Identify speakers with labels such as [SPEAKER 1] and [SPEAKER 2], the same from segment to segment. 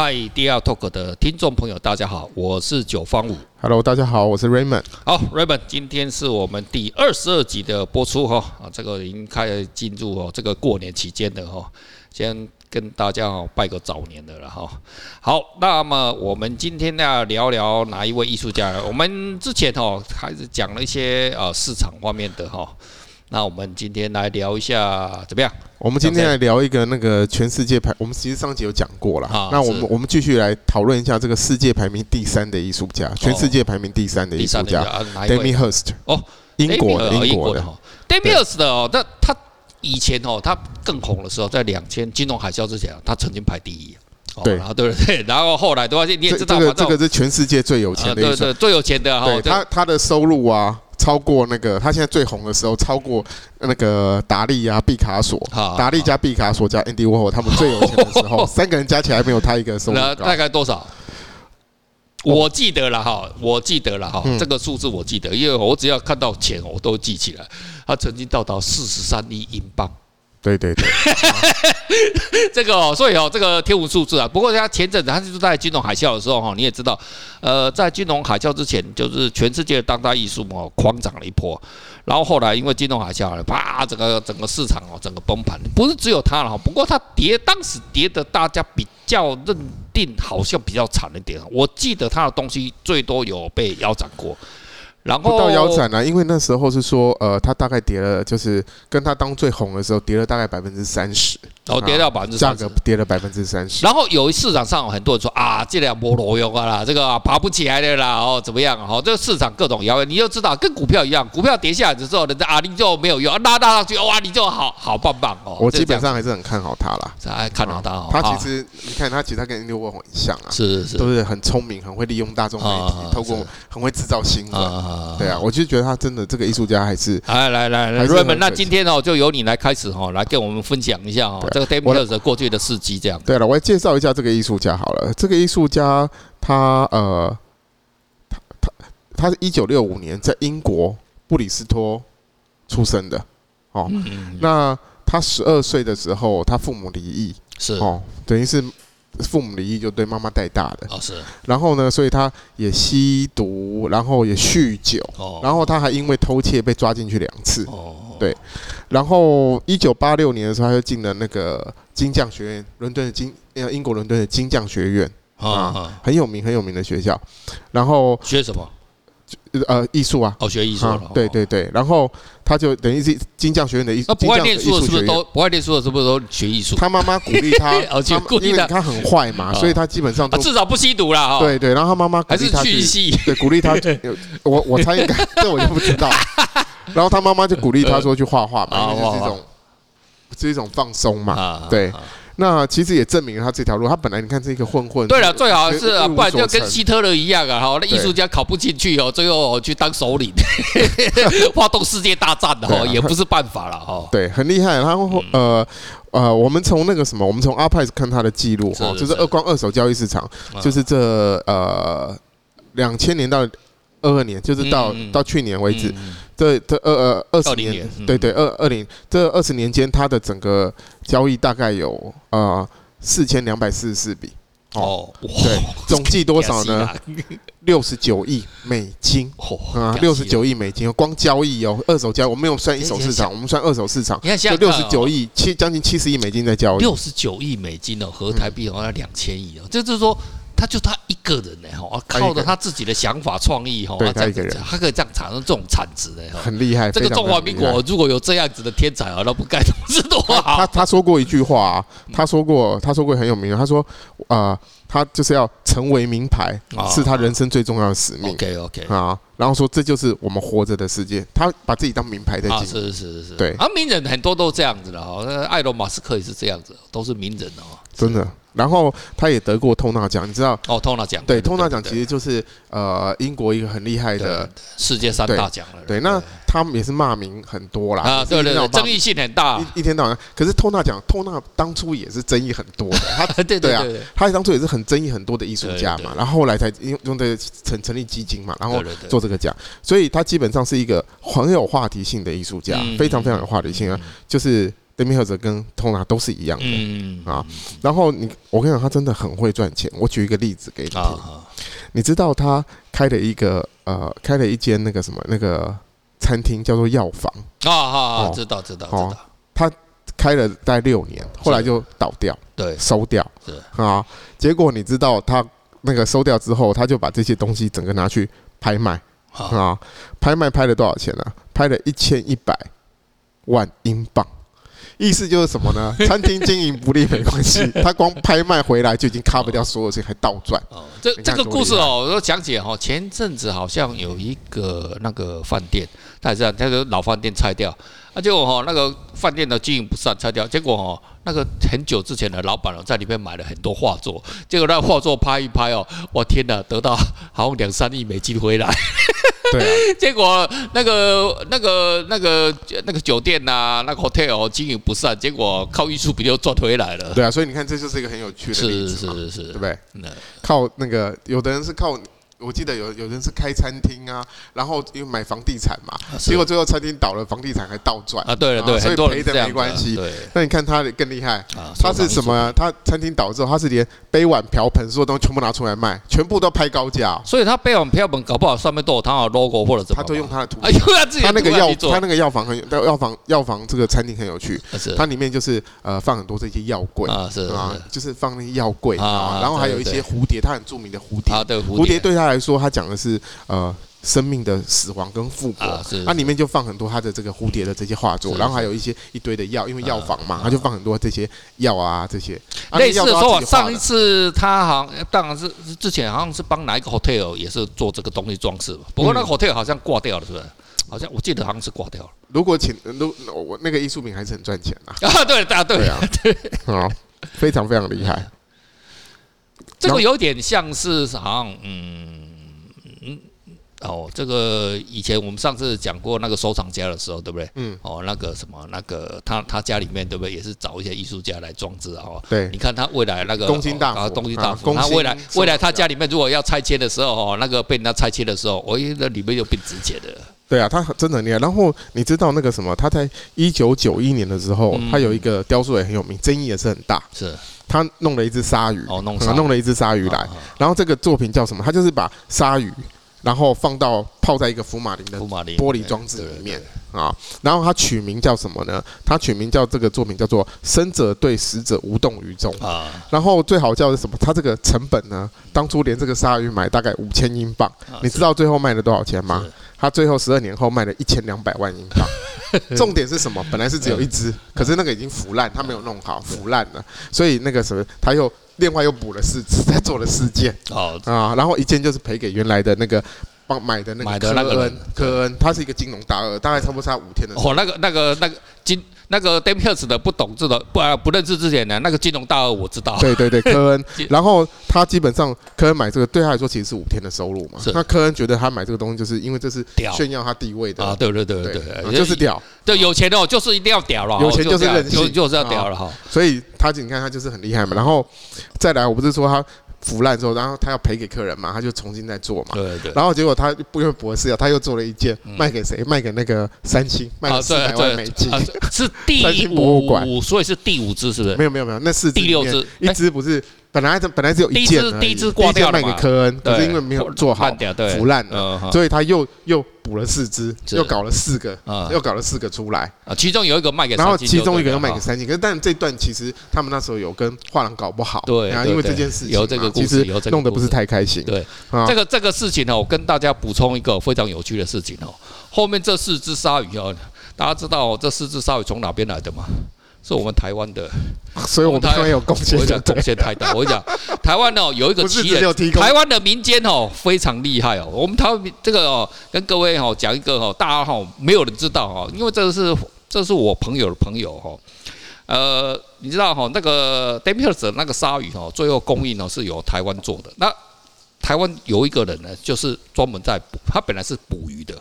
[SPEAKER 1] 嗨，DR Talk 的听众朋友，大家好，我是九方五。
[SPEAKER 2] Hello，大家好，我是 Raymond。
[SPEAKER 1] 好，Raymond，今天是我们第二十二集的播出哈啊，这个已经开始进入哦这个过年期间的哈，先跟大家哦拜个早年的了哈。好，那么我们今天要聊聊哪一位艺术家？我们之前哦开始讲了一些呃市场方面的哈。那我们今天来聊一下怎么样？
[SPEAKER 2] 我们今天来聊一个那个全世界排，我们其实上集有讲过了。那我们我们继续来讨论一下这个世界排名第三的艺术家，全世界排名第三的艺术家，Damien Hirst。
[SPEAKER 1] 哦，
[SPEAKER 2] 英国的，英国的。
[SPEAKER 1] Damien Hirst 的哦，那他以前哦，他更红的时候，在两千金融海啸之前，他曾经排第一。
[SPEAKER 2] 对，
[SPEAKER 1] 对对，然后 后来的话，你也知道，
[SPEAKER 2] 这个这个是全世界最有钱的，
[SPEAKER 1] 对对，最有钱的哈。
[SPEAKER 2] 他他的收入啊。超过那个，他现在最红的时候，超过那个达利啊、毕卡索，达利加毕卡索加 Andy Warhol，他们最有钱的时候，三个人加起来没有他一个收入高。
[SPEAKER 1] 大概多少？我记得了哈，我记得了哈，这个数字我记得，因为我只要看到钱，我都记起来。他曾经到达四十三亿英镑。
[SPEAKER 2] 对对对，
[SPEAKER 1] 这个哦，所以哦，这个天文数字啊。不过他前阵子他就是在金融海啸的时候哈，你也知道，呃，在金融海啸之前，就是全世界的当代艺术哦狂涨了一波，然后后来因为金融海啸，啪，整个整个市场哦整个崩盘。不是只有他了哈，不过他跌当时跌的大家比较认定好像比较惨一点。我记得他的东西最多有被腰斩过。然后
[SPEAKER 2] 不到腰斩了，因为那时候是说，呃，他大概跌了，就是跟他当最红的时候跌了大概百分之三十。
[SPEAKER 1] 哦，跌到百分之价格
[SPEAKER 2] 跌了百分之三十。
[SPEAKER 1] 然后有市场上很多人说啊，这两波挪用啊啦，这个、啊、爬不起来的啦，哦，怎么样？哦，这个市场各种谣言，你就知道，跟股票一样，股票跌下来的时候，人家啊，你就没有用，拉拉上去，哇，你就好好棒棒哦。
[SPEAKER 2] 我基本上还是很看好他啦，
[SPEAKER 1] 还看好他哦。
[SPEAKER 2] 他其实你看他，其实他跟 Warhol 很像啊，
[SPEAKER 1] 是是是，
[SPEAKER 2] 都是很聪明，很会利用大众媒体，透过很会制造新闻。对啊，我就觉得他真的这个艺术家还是。
[SPEAKER 1] 来来来来，Raymond，那今天哦，就由你来开始哦，来跟我们分享一下哦，这个 Damien Hirst 的过。去的事迹这样。
[SPEAKER 2] 对了，我来介绍一下这个艺术家好了。这个艺术家他呃，他他他是一九六五年在英国布里斯托出生的哦。那他十二岁的时候，他父母离异，
[SPEAKER 1] 是
[SPEAKER 2] 哦，等于是父母离异就对妈妈带大的。
[SPEAKER 1] 哦，是。
[SPEAKER 2] 然后呢，所以他也吸毒，然后也酗酒，然后他还因为偷窃被抓进去两次。哦。对。然后一九八六年的时候，他就进了那个。金匠学院，伦敦的金，呃，英国伦敦的金匠学院啊，很有名很有名的学校。然后
[SPEAKER 1] 学什么？
[SPEAKER 2] 呃，艺术啊。
[SPEAKER 1] 哦，学艺术、啊。
[SPEAKER 2] 对对对。然后他就等于是金匠学院的艺术。那不
[SPEAKER 1] 爱念书的是不是都不爱念书的是不是都学艺术？
[SPEAKER 2] 他妈妈鼓励他，因为他很坏嘛，所以他基本上
[SPEAKER 1] 至少不吸毒了。
[SPEAKER 2] 对对。然后他妈妈
[SPEAKER 1] 还是去戏，
[SPEAKER 2] 对，鼓励他。我我猜应该，这我就不知道。然后他妈妈就鼓励他说去画画嘛，因为是一种。是一种放松嘛？对，那其实也证明了他这条路。他本来你看这个混混，
[SPEAKER 1] 对了，最好是不然就跟希特勒一样啊！哈，那艺术家考不进去哦，最后去当首领，发动世界大战的哈，也不是办法了哈。
[SPEAKER 2] 对，很厉害。他呃呃，我们从那个什么，我们从 Artprice 看他的记录哈，就是二光二手交易市场，就是这呃两千年到二二年，就是到到去年为止。这这二二二十年，年对对二二零这二十年间，它的整个交易大概有呃四千两百四十四笔。哦，对，总计多少呢？六十九亿美金。啊，六十九亿美金，光交易哦，二手交易我没有算一手市场，我们算二手市场，你看现在六十九亿七将近七十亿美金在交易，
[SPEAKER 1] 六十九亿美金哦，合台币好像两千亿哦，这就是说。他就他一个人呢，哈，靠着他自己的想法创意，哈，他这个人，他可以这样产生这种产值的，
[SPEAKER 2] 很厉害。
[SPEAKER 1] 这个中华民国如果有这样子的天才啊，那不该 是多好。
[SPEAKER 2] 他他说过一句话，他说过，他说过很有名，他说，啊，他就是要成为名牌，是他人生最重要的使命。
[SPEAKER 1] OK OK
[SPEAKER 2] 啊，然后说这就是我们活着的世界，他把自己当名牌在经营。
[SPEAKER 1] 是是是是，
[SPEAKER 2] 对。
[SPEAKER 1] 啊，名人很多都这样子的哈，那埃隆马斯克也是这样子，都是名人哦，
[SPEAKER 2] 真的。然后他也得过托纳奖，你知道？
[SPEAKER 1] 哦，托纳奖。
[SPEAKER 2] 对，托纳奖其实就是呃英国一个很厉害的
[SPEAKER 1] 世界三大奖了。
[SPEAKER 2] 对，那他们也是骂名很多啦。
[SPEAKER 1] 啊，对对对，争议性很大。
[SPEAKER 2] 一天到晚，可是托纳奖，托纳当初也是争议很多的。他对 对啊，他当初也是很争议很多的艺术家嘛。然后后来才用用这个成成立基金嘛，然后做这个奖。所以他基本上是一个很有话题性的艺术家，非常非常有话题性啊，就是。Demi Hirst 跟 Tona 都是一样的，嗯啊。然后你，我跟你讲，他真的很会赚钱。我举一个例子给你听，你知道他开了一个呃，开了一间那个什么那个餐厅叫做药房
[SPEAKER 1] 啊啊啊！知道知道知道。
[SPEAKER 2] 他开了大概六年，后来就倒掉，对，收掉是啊。结果你知道他那个收掉之后，他就把这些东西整个拿去拍卖啊，拍卖拍了多少钱呢？拍了一千一百万英镑。意思就是什么呢？餐厅经营不利没关系，他光拍卖回来就已经 cover 掉所有钱，还倒赚。哦，
[SPEAKER 1] 这这个故事哦，我说讲解哈，前阵子好像有一个那个饭店，他也是他说老饭店拆掉，啊，结果哈那个饭店的经营不善拆掉，结果哈那个很久之前的老板哦在里面买了很多画作，结果那画作拍一拍哦，我天哪，得到好像两三亿美金回来。
[SPEAKER 2] 对、啊，
[SPEAKER 1] 结果那个、那个、那个、那个酒店呐、啊，那个 hotel 经营不善，结果靠艺术品又赚回来了。
[SPEAKER 2] 对啊，所以你看，这就是一个很有趣的例子，是是是是，对不对？靠那个，有的人是靠。我记得有有人是开餐厅啊，然后因为买房地产嘛，结果最后餐厅倒了，房地产还倒赚
[SPEAKER 1] 啊，对了对，
[SPEAKER 2] 所以赔的没关系。对，那你看他更厉害，他是什么？他餐厅倒之后，他是连杯碗瓢盆所有东西全部拿出来卖，全部都拍高价。
[SPEAKER 1] 所以他杯碗瓢盆搞不好上面都有他的 logo 或者怎么，
[SPEAKER 2] 他都用他的图。他那个药，他那个药房很有，药房药房这个餐厅很有趣，它里面就是呃放很多这些药柜啊，是啊，就是放那些药柜啊，然后还有一些蝴蝶，他很著名的蝴蝶，蝴蝶对他来说，他讲的是呃生命的死亡跟复活，它里面就放很多他的这个蝴蝶的这些画作，然后还有一些一堆的药，因为药房嘛，他就放很多这些药啊这些。
[SPEAKER 1] 类似说，上一次他好像当然是之前好像是帮哪一个 hotel 也是做这个东西装饰，不过那个 hotel 好像挂掉了，是不是？好像我记得好像是挂掉了。
[SPEAKER 2] 如果请，如我那个艺术品还是很赚钱啊。
[SPEAKER 1] 啊，对，大家对啊，对
[SPEAKER 2] 啊，非常非常厉害。
[SPEAKER 1] 这个有点像是好像嗯。哦，这个以前我们上次讲过那个收藏家的时候，对不对？嗯。哦，那个什么，那个他他家里面对不对，也是找一些艺术家来装置啊？哦。对。你看他未来那个
[SPEAKER 2] 东京大啊，
[SPEAKER 1] 东京大佛，他未来未来他家里面如果要拆迁的时候，哦，那个被人家拆迁的时候，我觉得里面就变值钱的。
[SPEAKER 2] 对啊，他真的很厉害。然后你知道那个什么？他在一九九一年的时候，他有一个雕塑也很有名，争议也是很大。是。他弄了一只鲨鱼，哦，弄弄了一只鲨鱼来。然后这个作品叫什么？他就是把鲨鱼。然后放到泡在一个福马林的玻璃装置里面啊，然后他取名叫什么呢？他取名叫这个作品叫做“生者对死者无动于衷”啊。然后最好叫是什么？他这个成本呢？当初连这个鲨鱼买大概五千英镑，你知道最后卖了多少钱吗？他最后十二年后卖了一千两百万英镑。重点是什么？本来是只有一只，可是那个已经腐烂，他没有弄好，腐烂了，所以那个什么他又。另外又补了四次，再做了四件，哦啊，然后一件就是赔给原来的那个帮买的那个科恩，科恩，他是一个金融大鳄，大概差不多差五天的。
[SPEAKER 1] 哦，那个那个那个金。那个 Demi Hirst 的不懂这个不啊不认识之前呢，那个金融大鳄我知道。
[SPEAKER 2] 对对对，科恩。然后他基本上科恩买这个对他来说其实是五天的收入嘛。那科恩觉得他买这个东西就是因为这是炫耀他地位的啊。对对对对对，就是屌。对，有钱哦，就是一定要屌了。有钱就是任性，
[SPEAKER 1] 就是要屌了哈。
[SPEAKER 2] 所以他你看他就是很厉害嘛。然后再来，我不是说他。腐烂之后，然后他要赔给客人嘛，他就重新再做嘛。对对。然后结果他不用博士啊，他又做了一件，卖给谁？卖给那个三星，卖了四百万美金。
[SPEAKER 1] 是第五，所以是第五只，是不是？
[SPEAKER 2] 没有没有没有，那是
[SPEAKER 1] 第六只，
[SPEAKER 2] 一只不是。本来本来只有一件，
[SPEAKER 1] 第一只挂掉了，
[SPEAKER 2] 卖给科恩，可是因为没有做好，腐烂了，所以他又又补了四只，又搞了四个，又搞了四个出来。
[SPEAKER 1] 啊，其中有一个卖给，
[SPEAKER 2] 然后其中一个又卖给三星，可是但这段其实他们那时候有跟画廊搞不好，对啊，因为这件事情有这个其实弄得不是太开心。
[SPEAKER 1] 对，这个这个事情呢，我跟大家补充一个非常有趣的事情哦。后面这四只鲨鱼哦，大家知道这四只鲨鱼从哪边来的吗？是我们台湾的，
[SPEAKER 2] 所以我们台湾有贡献，
[SPEAKER 1] 我讲贡献太大。我讲台湾哦，有一个奇人，台湾的民间哦非常厉害哦。我们台湾这个哦，跟各位哦讲一个哦，大家哈没有人知道哈，因为这个是这是我朋友的朋友哈。呃，你知道哈，那个 Demi Hirst 那个鲨鱼哦，最后供应呢是由台湾做的。那台湾有一个人呢，就是专门在捕，他本来是捕鱼的。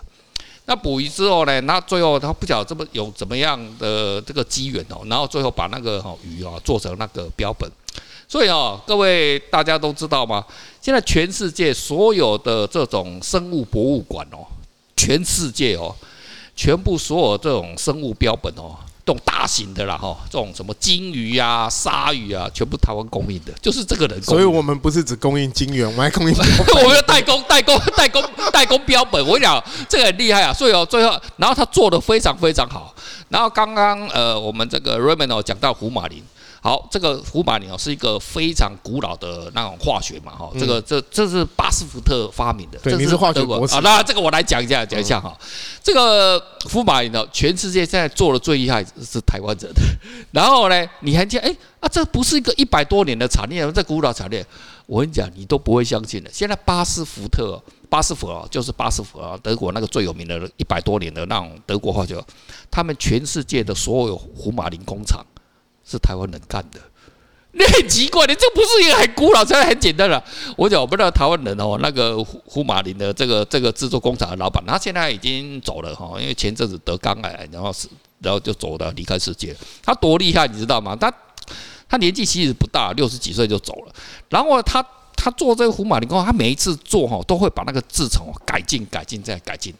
[SPEAKER 1] 那捕鱼之后呢？那最后他不晓得这么有怎么样的这个机缘哦，然后最后把那个鱼啊做成那个标本。所以哦，各位大家都知道吗？现在全世界所有的这种生物博物馆哦，全世界哦，全部所有这种生物标本哦，这种大型的啦哈，这种什么金鱼啊、鲨鱼啊，全部台湾供应的，就是这个人。
[SPEAKER 2] 所以我们不是只供应金源，我们还供应。
[SPEAKER 1] 我们要代工、代工、代工、代工标本。我跟你讲，这个很厉害啊！所以哦，最后，然后他做的非常非常好。然后刚刚呃，我们这个 Raymond 哦讲到胡马林。好，这个福马林哦是一个非常古老的那种化学嘛哈，这个这这是巴斯福特发明的，
[SPEAKER 2] 对，你是化学博士
[SPEAKER 1] 啊。那这个我来讲一下，讲一下哈。这个福马林呢，全世界现在做的最厉害是台湾人。然后呢，你还讲哎啊，这不是一个一百多年的产业，这古老产业，我跟你讲，你都不会相信的。现在巴斯福特，巴斯福啊，就是巴斯福啊，德国那个最有名的一百多年的那种德国化学，他们全世界的所有福马林工厂。是台湾人干的，你很奇怪，你这不是一个很古老，才很简单了。我讲我不知道台湾人哦，那个胡胡马林的这个这个制作工厂的老板，他现在已经走了哈，因为前阵子得肝癌，然后是然后就走了离开世界。他多厉害，你知道吗？他他年纪其实不大，六十几岁就走了。然后他他做这个胡马林工，他每一次做哈都会把那个制程改进改进再改进，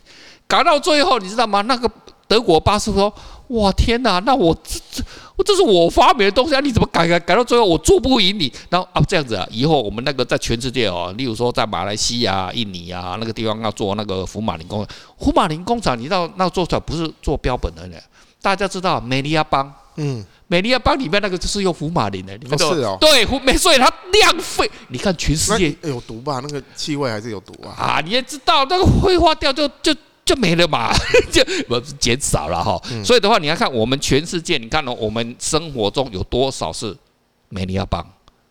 [SPEAKER 1] 改到最后你知道吗？那个。德国巴斯说：“哇天哪，那我这这我这是我发明的东西啊！你怎么改改改到最后我做不赢你？然后啊这样子啊，以后我们那个在全世界哦，例如说在马来西亚、印尼啊那个地方要做那个福马林工福马林工厂，你知道那做出来不是做标本的呢？大家知道美利亚邦，嗯，美利亚邦里面那个就是用福马林的，你们都、
[SPEAKER 2] 哦是哦、
[SPEAKER 1] 对，没所以它量费。你看全世界
[SPEAKER 2] 有毒吧？那个气味还是有毒啊！
[SPEAKER 1] 啊，你也知道那个挥发掉就就。”就没了嘛，就不减少了哈。所以的话，你要看我们全世界，你看哦，我们生活中有多少是美利亚邦，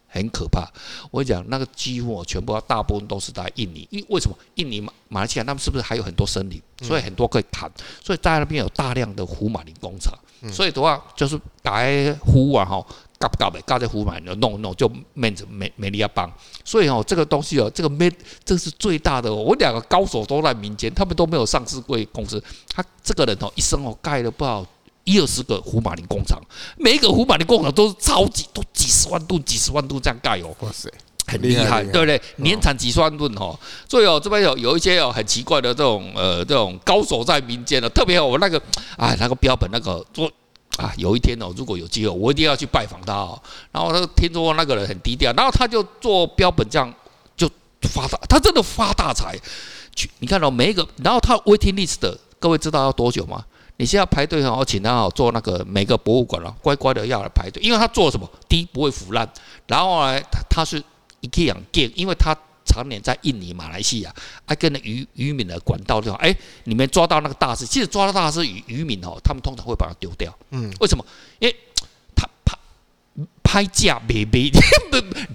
[SPEAKER 1] 很可怕。我跟你讲，那个几乎全部大部分都是在印尼，因为为什么？印尼马马来西亚他们是不是还有很多森林？所以很多可以砍，所以在那边有大量的福马林工厂。所以的话，就是打呼啊哈。搞不搞的，搞在湖满的弄弄就面子没没力要帮，所以哦，这个东西哦，这个没这是最大的。我两个高手都在民间，他们都没有上市贵公司。他这个人哦，一生哦盖了不好一二十个福马林工厂，每一个福马林工厂都是超级都几十万吨、几十万吨这样盖哦。哇塞，很厉害，对不对？年产几十万吨哦。所以哦，这边有有一些哦很奇怪的这种呃这种高手在民间的，特别我那个啊那个标本那个做。啊，有一天哦，如果有机会，我一定要去拜访他哦。然后他听说那个人很低调，然后他就做标本，这样就发大，他真的发大财。去，你看到每一个，然后他 waiting list 的，各位知道要多久吗？你现在排队哦，请他哦做那个每个博物馆了，乖乖的要来排队，因为他做什么？第一不会腐烂，然后呢，他他是一个养店，因为他。常年在印尼、马来西亚，还跟那渔渔民的管道就好，哎，你们抓到那个大只，其实抓到大只渔渔民哦，他们通常会把它丢掉。嗯，为什么？因为他拍拍价没没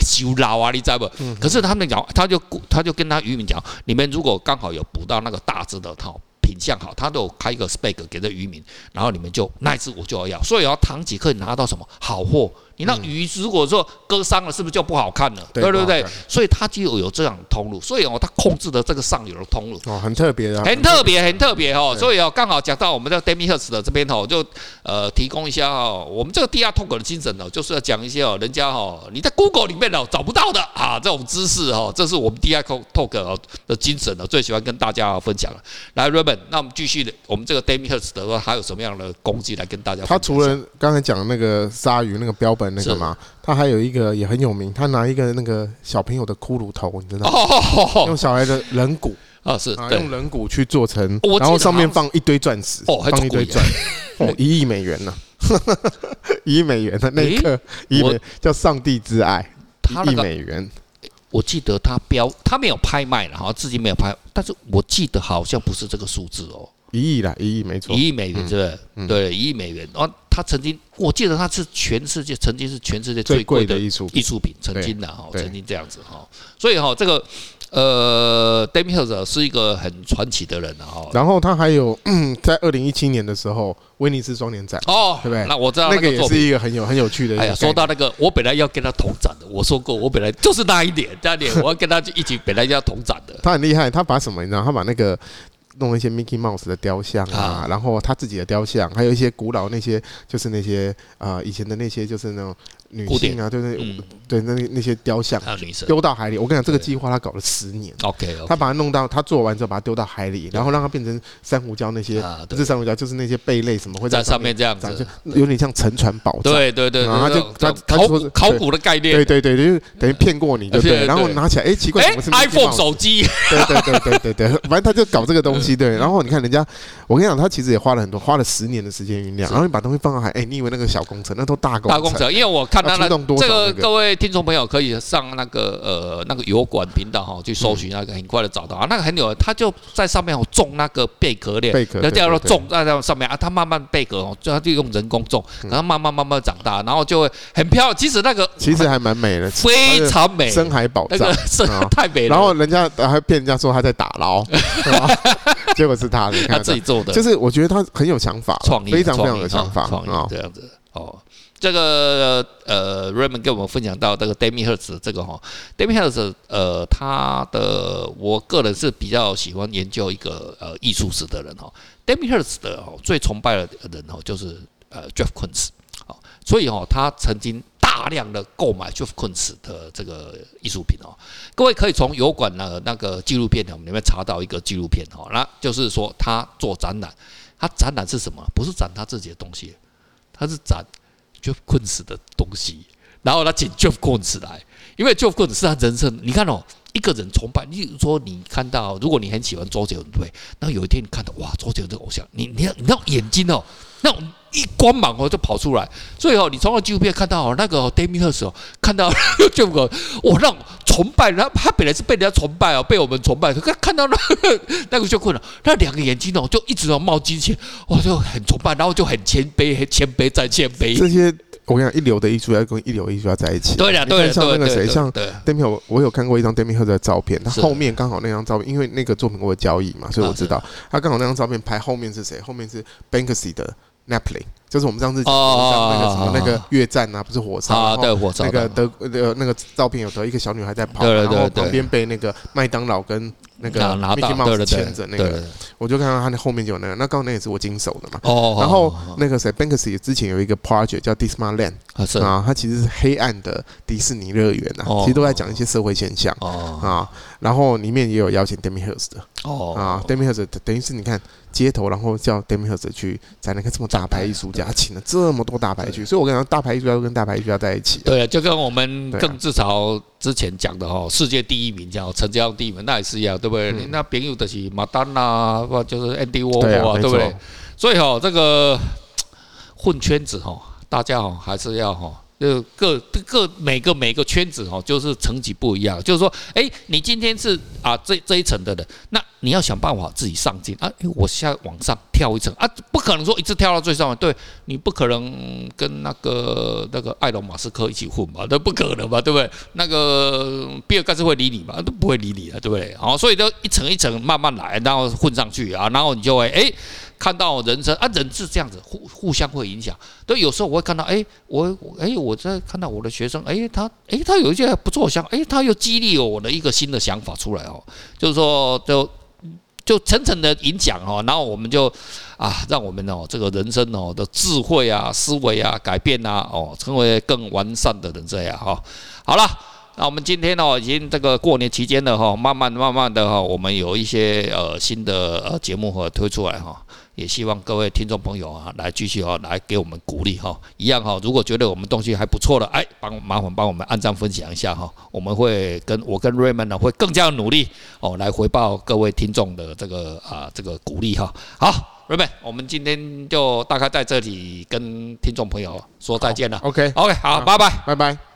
[SPEAKER 1] 修老啊，你知道不？嗯、可是他们讲，他就他就跟他渔民讲，你们如果刚好有捕到那个大只的，套品相好，他都有开一个 spec 给这渔民，然后你们就那一次我就要要，所以要唐吉可以拿到什么好货。你那鱼如果说割伤了，是不是就不好看了？对对不对？所以它就有这样通路，所以哦，它控制的这个上游的通路
[SPEAKER 2] 哦，很特别的，
[SPEAKER 1] 很特别，很特别哦。所以哦，刚好讲到我们的 Demi-Hertz 的这边哦，就呃提供一下哦，我们这个 DR Talk 的精神哦，就是要讲一些哦，人家哦你在 Google 里面哦找不到的啊这种知识哦，这是我们 DR Talk 哦的精神哦，最喜欢跟大家分享了。来，Raymond，那我们继续的，我们这个 Demi-Hertz 的话，还有什么样的工具来跟大家？
[SPEAKER 2] 他除了刚才讲那个鲨鱼那个标本。那个嘛，他还有一个也很有名，他拿一个那个小朋友的骷髅头，你知道吗？用小孩的人骨
[SPEAKER 1] 啊，是
[SPEAKER 2] 用人骨去做成，然后上面放一堆钻石，哦放一堆钻，哦，一亿美元呢，一亿美元的那一刻，一亿叫上帝之爱，一亿美元。
[SPEAKER 1] 我记得他标，他没有拍卖了哈，自己没有拍，但是我记得好像不是这个数字哦。
[SPEAKER 2] 一亿啦，一亿没错，
[SPEAKER 1] 一亿美元是不是？嗯、对，一亿美元。然后他曾经，我记得他是全世界曾经是全世界最贵的艺术艺术品，曾经的哈，曾经这样子哈。所以哈，这个呃，Demi-Hertz 是一个很传奇的人哈。
[SPEAKER 2] 然后他还有 在二零一七年的时候，威尼斯双年展哦，对不对？
[SPEAKER 1] 那我知道那个
[SPEAKER 2] 也是一个很有很有趣的。
[SPEAKER 1] 哎呀，说到那个，我本来要跟他同展的，我说过，我本来就是那一年，那一年我要跟他一起，本来就要同展的。
[SPEAKER 2] 他很厉害，他把什么？你知道，他把那个。弄一些 Mickey Mouse 的雕像啊，然后他自己的雕像，还有一些古老那些，就是那些啊、呃、以前的那些，就是那种女性啊，就是对那那些雕像丢到海里。我跟你讲，这个计划他搞了十年。
[SPEAKER 1] OK，
[SPEAKER 2] 他把它弄到他做完之后，把它丢到海里，然后让它变成珊瑚礁那些，不是珊瑚礁，就是那些贝类什么会
[SPEAKER 1] 在上面这样子，
[SPEAKER 2] 有点像沉船宝藏。
[SPEAKER 1] 对对对，
[SPEAKER 2] 然后他就他他说
[SPEAKER 1] 考古的概念，
[SPEAKER 2] 对对对，就等于骗过你，对不对？然后拿起来，哎，奇怪，什么是
[SPEAKER 1] iPhone 手机？
[SPEAKER 2] 对对对对对对，反正他就搞这个东西，对。然后你看人家，我跟你讲，他其实也花了很多，花了十年的时间酝酿。然后你把东西放到海，哎，你以为那个小工程，那都大工程。
[SPEAKER 1] 大工程，因为我看到那这个各位听众朋友可以上那个呃那个油管频道哈去搜寻那个，很快的找到。啊，那个很有，他就在上面种那个贝壳链，
[SPEAKER 2] 贝壳，
[SPEAKER 1] 叫做种在那上面啊，他慢慢贝壳哦，就他就用人工种，然后慢慢慢慢长大，然后就会很漂亮。其实那个
[SPEAKER 2] 其实还蛮美的，
[SPEAKER 1] 非常美，
[SPEAKER 2] 深海宝藏，那
[SPEAKER 1] 个太美了。
[SPEAKER 2] 然后人家还骗人家说他在打捞，结果是他，你看
[SPEAKER 1] 他自己做的，
[SPEAKER 2] 就是我觉得他很有想法，
[SPEAKER 1] 创意，
[SPEAKER 2] 非常非常有想法
[SPEAKER 1] 啊，这样子哦。这个呃，Raymond 跟我们分享到这个 Damien Hirst 这个哈，Damien Hirst 呃，他的我个人是比较喜欢研究一个呃艺术史的人哈，Damien Hirst 的哦最崇拜的人哦就是呃 Jeff Koons 哦，所以哦他曾经大量的购买 Jeff Koons 的这个艺术品哦，各位可以从油管的那个纪录片里面查到一个纪录片哈，那就是说他做展览，他展览是什么？不是展他自己的东西，他是展。Jeff Koons 的东西，然后他请 Jeff Koons 来，因为 Jeff Koons 是他人生。你看哦，一个人崇拜，例如说你看到，如果你很喜欢周杰伦，对，然后有一天你看到哇，周杰伦这个偶像，你你你那眼睛哦，那一光芒哦就跑出来。所以哦，你从那纪录片看到哦，那个 Damien Hirst 哦，看到 Jeff Koons，我那种崇拜，他他本来是被人家崇拜哦，被我们崇拜，看看到那个 那个 Jeff Koons，那两个眼睛哦，就一直要冒金钱，哇，就很崇拜，然后就很谦卑，很谦卑再谦卑。
[SPEAKER 2] 这些。我跟你讲，一流的艺术要跟一流艺术家在一起。
[SPEAKER 1] 对呀，对，
[SPEAKER 2] 像那个谁，像 Damien，我我有看过一张 Damien 的照片，他后面刚好那张照片，因为那个作品我有交易嘛，所以我知道他刚好那张照片拍后面是谁？后面是 Banksy 的 Napoli，就是我们上次讲的那个什么那个越战啊，不是火烧啊，对，火烧那个德呃那个照片有得一个小女孩在跑，然后旁边被那个麦当劳跟。那个 Mickey Mouse 牵着那个，我就看到他那后面就有那个，那刚好那也是我经手的嘛。哦。然后那个谁，Banksy 之前有一个 project 叫 Dismaland 啊，它其实是黑暗的迪士尼乐园呐，其实都在讲一些社会现象啊。然后里面也有邀请 Hirst 的哦啊，Damien Hirst 等于是你看街头，然后叫 Damien Hirst 去在那个这么大牌艺术家，请了这么多大牌去，所以我跟你讲，大牌艺术家都跟大牌艺术家在一起。
[SPEAKER 1] 对，就跟我们更至少之前讲的哦，世界第一名叫成交第一名，那也是一样，对不对？嗯、那朋友的是马丹呐，或就是 Andy Warhol 啊，对不对？所以哈，这个 混圈子哈，大家哈还是要哈。就各各每个每个圈子哦，就是层级不一样。就是说，哎，你今天是啊这这一层的人，那你要想办法自己上进啊。哎我现在往上跳一层啊，不可能说一直跳到最上面。对，你不可能跟那个那个埃隆马斯克一起混吧？那不可能吧？对不对？那个比尔盖茨会理你吗？都不会理你的，对不对？好，所以都一层一层慢慢来，然后混上去啊，然后你就会哎。看到人生啊，人是这样子，互互相会影响。对，有时候我会看到，哎，我哎，我在看到我的学生，哎，他哎，他有一些不错想，哎，他又激励了我的一个新的想法出来哦，就是说，就就层层的影响哦，然后我们就啊，让我们哦这个人生哦的智慧啊、思维啊改变啊，哦，成为更完善的人这样哈。好了，那我们今天哦已经这个过年期间了哈，慢慢慢慢的哈，我们有一些呃新的呃节目和推出来哈。也希望各位听众朋友啊，来继续哦，来给我们鼓励哈。一样哈，如果觉得我们东西还不错的，哎，帮麻烦帮我们按赞分享一下哈。我们会跟我跟 Raymond 呢，会更加努力哦，来回报各位听众的这个啊这个鼓励哈。好，Raymond，我们今天就大概在这里跟听众朋友说再见了。OK，OK，好，拜拜，拜拜。